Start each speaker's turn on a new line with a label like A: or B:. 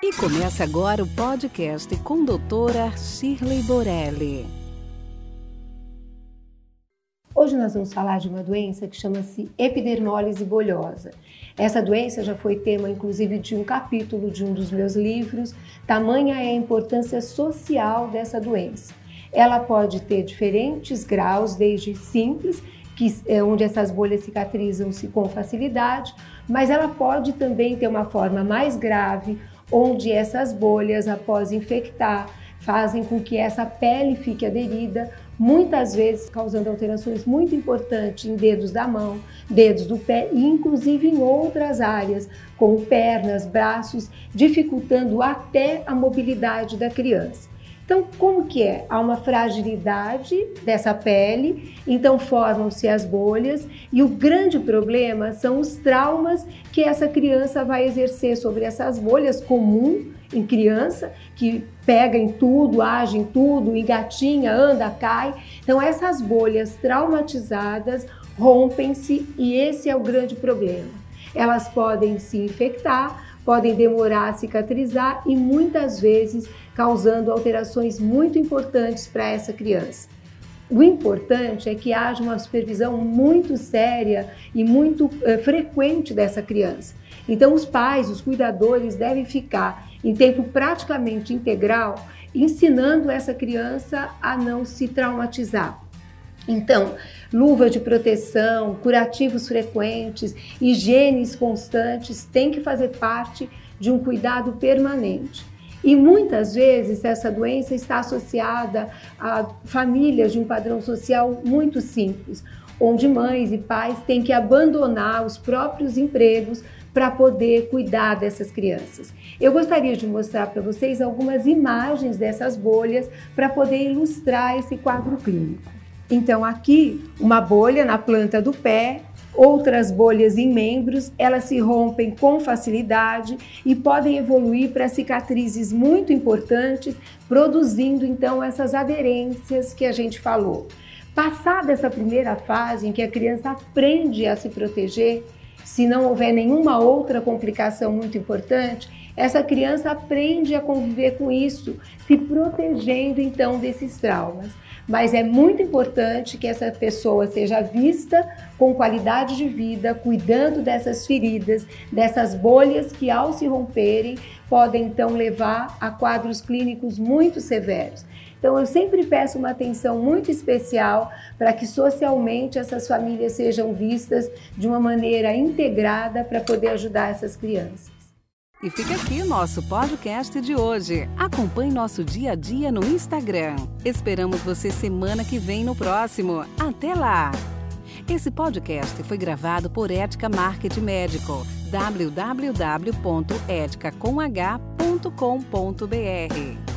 A: E começa agora o podcast com doutora Shirley Borelli.
B: Hoje nós vamos falar de uma doença que chama-se epidermólise bolhosa. Essa doença já foi tema, inclusive, de um capítulo de um dos meus livros. Tamanha é a importância social dessa doença. Ela pode ter diferentes graus, desde simples, que é onde essas bolhas cicatrizam-se com facilidade, mas ela pode também ter uma forma mais grave, onde essas bolhas, após infectar, fazem com que essa pele fique aderida, muitas vezes causando alterações muito importantes em dedos da mão, dedos do pé e inclusive em outras áreas, como pernas, braços, dificultando até a mobilidade da criança. Então, como que é? Há uma fragilidade dessa pele, então formam-se as bolhas e o grande problema são os traumas que essa criança vai exercer sobre essas bolhas comum em criança, que pega em tudo, age em tudo, engatinha, anda, cai. Então, essas bolhas traumatizadas rompem-se e esse é o grande problema. Elas podem se infectar, podem demorar a cicatrizar e muitas vezes causando alterações muito importantes para essa criança. O importante é que haja uma supervisão muito séria e muito é, frequente dessa criança. Então, os pais, os cuidadores devem ficar em tempo praticamente integral ensinando essa criança a não se traumatizar. Então, luva de proteção, curativos frequentes, higienes constantes têm que fazer parte de um cuidado permanente. E muitas vezes essa doença está associada a famílias de um padrão social muito simples, onde mães e pais têm que abandonar os próprios empregos para poder cuidar dessas crianças. Eu gostaria de mostrar para vocês algumas imagens dessas bolhas para poder ilustrar esse quadro clínico. Então, aqui, uma bolha na planta do pé, outras bolhas em membros, elas se rompem com facilidade e podem evoluir para cicatrizes muito importantes, produzindo então essas aderências que a gente falou. Passada essa primeira fase em que a criança aprende a se proteger, se não houver nenhuma outra complicação muito importante, essa criança aprende a conviver com isso, se protegendo então desses traumas mas é muito importante que essa pessoa seja vista com qualidade de vida, cuidando dessas feridas, dessas bolhas que, ao se romperem, podem então levar a quadros clínicos muito severos. Então, eu sempre peço uma atenção muito especial para que socialmente essas famílias sejam vistas de uma maneira integrada para poder ajudar essas crianças.
A: E fica aqui nosso podcast de hoje. Acompanhe nosso dia a dia no Instagram. Esperamos você semana que vem no próximo. Até lá! Esse podcast foi gravado por Ética Marketing Médico. www.eticacomh.com.br